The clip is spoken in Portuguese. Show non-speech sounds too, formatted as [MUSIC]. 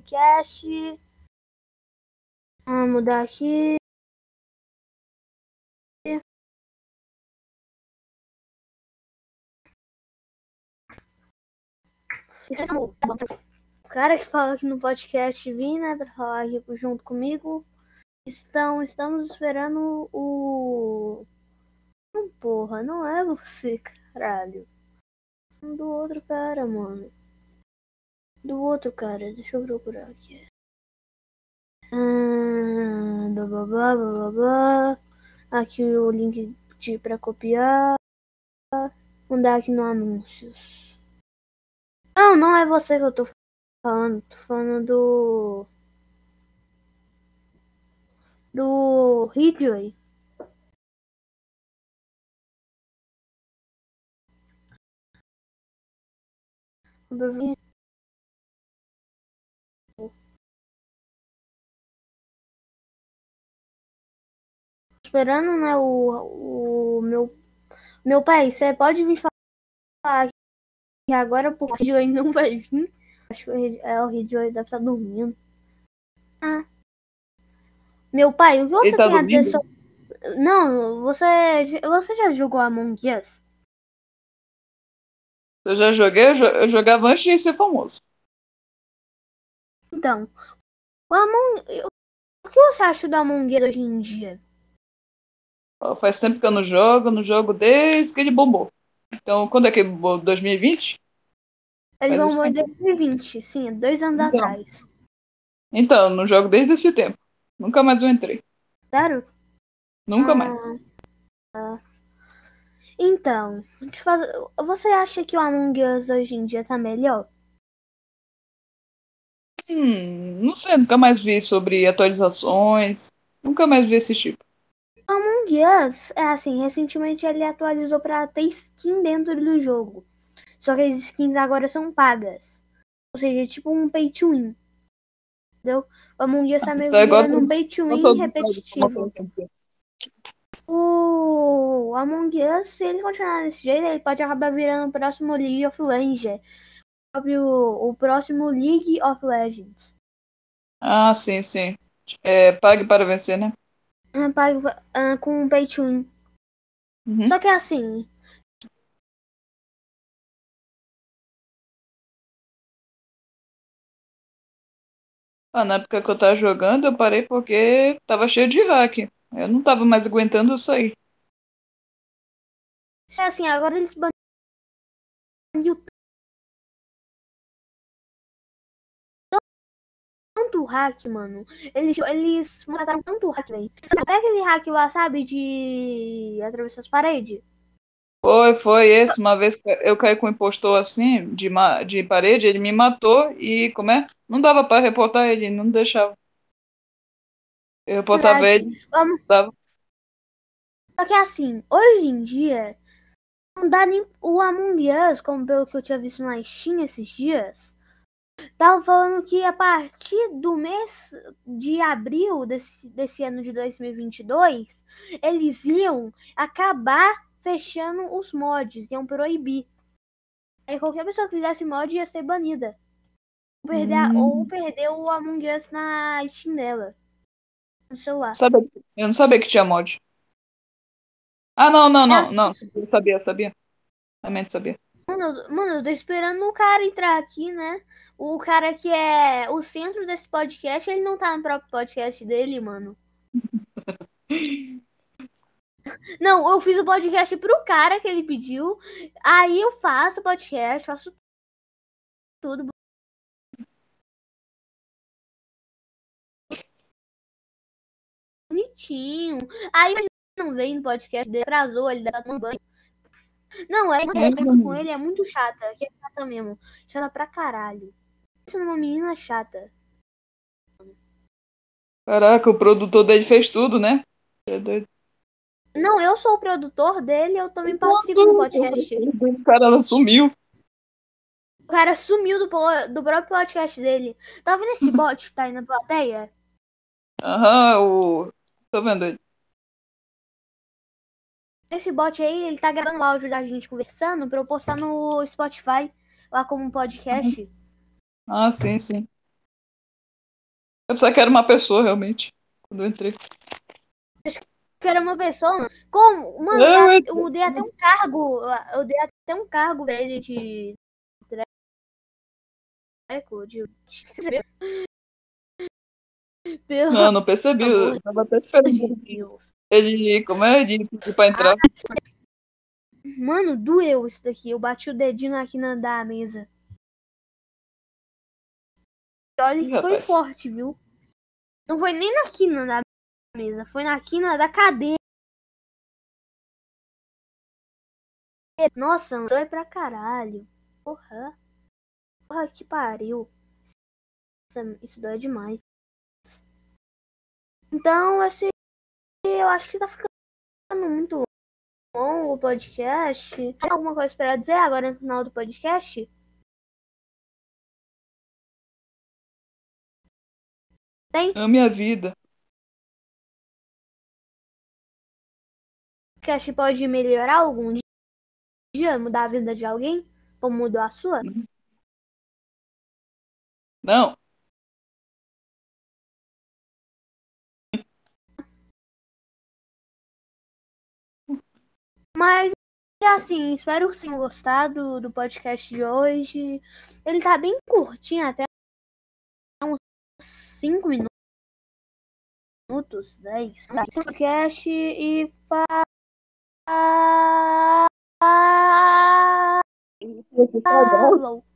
podcast. Vamos mudar aqui. O cara que fala aqui no podcast vir, né, pra falar aqui junto comigo. Estão, estamos esperando o. Não, porra, não é você, caralho. Do outro cara, mano. Do outro cara, deixa eu procurar aqui. Ah, bababá, bababá. Aqui o link de, pra copiar. Mandar aqui no anúncios. Não, não é você que eu tô falando. Tô falando do. Do Ridgeway. Esperando, né, o, o meu, meu pai, você pode vir falar que agora o Ridgeway não vai vir? Acho que é, o Ridgeway deve estar dormindo. Ah. Meu pai, o que você tá tem a dizer dormindo? sobre... Não, você, você já jogou Among Us? Eu já joguei, eu jo- eu jogava antes de ser famoso. Então, o Among... O que você acha do Among Us hoje em dia? Faz tempo que eu não jogo, não jogo desde que ele bombou. Então, quando é que ele bombou? 2020? Ele Faz bombou em tempo. 2020, sim, dois anos Então. atrás. Então, eu não jogo desde esse tempo. Nunca mais eu entrei. Sério? Nunca Ah, mais. ah. Então, você acha que o Among Us hoje em dia tá melhor? Hum, não sei, nunca mais vi sobre atualizações. Nunca mais vi esse tipo. Among Us, é assim, recentemente ele atualizou pra ter skin dentro do jogo. Só que as skins agora são pagas. Ou seja, é tipo um pay to win. Entendeu? O Among Us tá meio Tá virando um pay to win repetitivo. O Among Us, se ele continuar desse jeito, ele pode acabar virando o próximo League of Legends. O próximo League of Legends. Ah, sim, sim. É, pague para vencer, né? Ah, ah, com um pay to win. Uhum. Só que assim, Ah, na época que eu tava jogando, eu parei porque tava cheio de hack. Eu não tava mais aguentando sair. se assim, agora eles baniram tanto hack, mano. Eles, eles mataram tanto hack, velho. Até aquele hack lá, sabe, de atravessar as paredes. Foi, foi esse. Uma vez que eu caí com um impostor assim, de, ma- de parede, ele me matou e, como é? Não dava pra reportar ele, não deixava. Eu reportava Verdade. ele, Vamos. dava. Só que assim, hoje em dia, não dá nem o Among Us, como pelo que eu tinha visto na Steam esses dias, tava falando que a partir do mês de abril desse, desse ano de 2022, eles iam acabar fechando os mods, iam proibir. Aí qualquer pessoa que fizesse mod ia ser banida. Ou perder, a- Hum. ou perder o Among Us na Steam dela. No celular. Sabe, eu não sabia que tinha mod. Ah, não, não, É não, assim, não. Eu sabia, eu sabia. Realmente sabia. Mano, eu- mano, eu tô esperando o cara entrar aqui, né? O cara que é o centro desse podcast, ele não tá no próprio podcast dele, mano. [LAUGHS] Não, eu fiz o podcast pro cara que ele pediu. Aí eu faço o podcast, faço tudo bonitinho. Aí ele não veio no podcast dele, atrasou, ele estar tomando banho. Não, é, eu conto com ele é muito chata, que é chata mesmo. Chata pra caralho. Isso é uma menina chata. Caraca, o produtor dele fez tudo, né? Você é doido. Não, eu sou o produtor dele, eu também participo do podcast. O cara sumiu. O cara sumiu do, do próprio podcast dele. Tá vendo esse [LAUGHS] bot que tá aí na plateia? Aham, o. Tô vendo ele. Esse bot aí, ele tá gravando o áudio da gente conversando pra eu postar no Spotify, lá como um podcast. Ah, sim, sim. Eu pensava que era uma pessoa, realmente, quando eu entrei. Que era uma pessoa, mano. Como? Mano, eu, eu- eu dei até um cargo. Eu dei até um cargo pra ele de. Treco, de. Pelo Não, não percebi. Eu tava até esperando de Deus. Ele, como é, ele pedir pra entrar. Mano, doeu isso daqui. Eu bati o dedinho aqui na da mesa. E olha que foi forte, viu? Não foi nem na quina da mesa, foi na quina da cadeira. Nossa, mano, dói pra caralho. Porra. Porra, que pariu. Isso, isso dói demais. Então, esse. Eu acho que tá ficando muito bom o podcast. Tem alguma coisa pra dizer agora no final do podcast? Tem? É a minha vida. O podcast pode melhorar algum dia? Mudar a vida de alguém? Como mudou a sua? Não, Mas, assim, espero que tenham gostado do podcast de hoje. Ele tá bem curtinho, até uns 5 minutos, 10. Podcast e fa... Falou.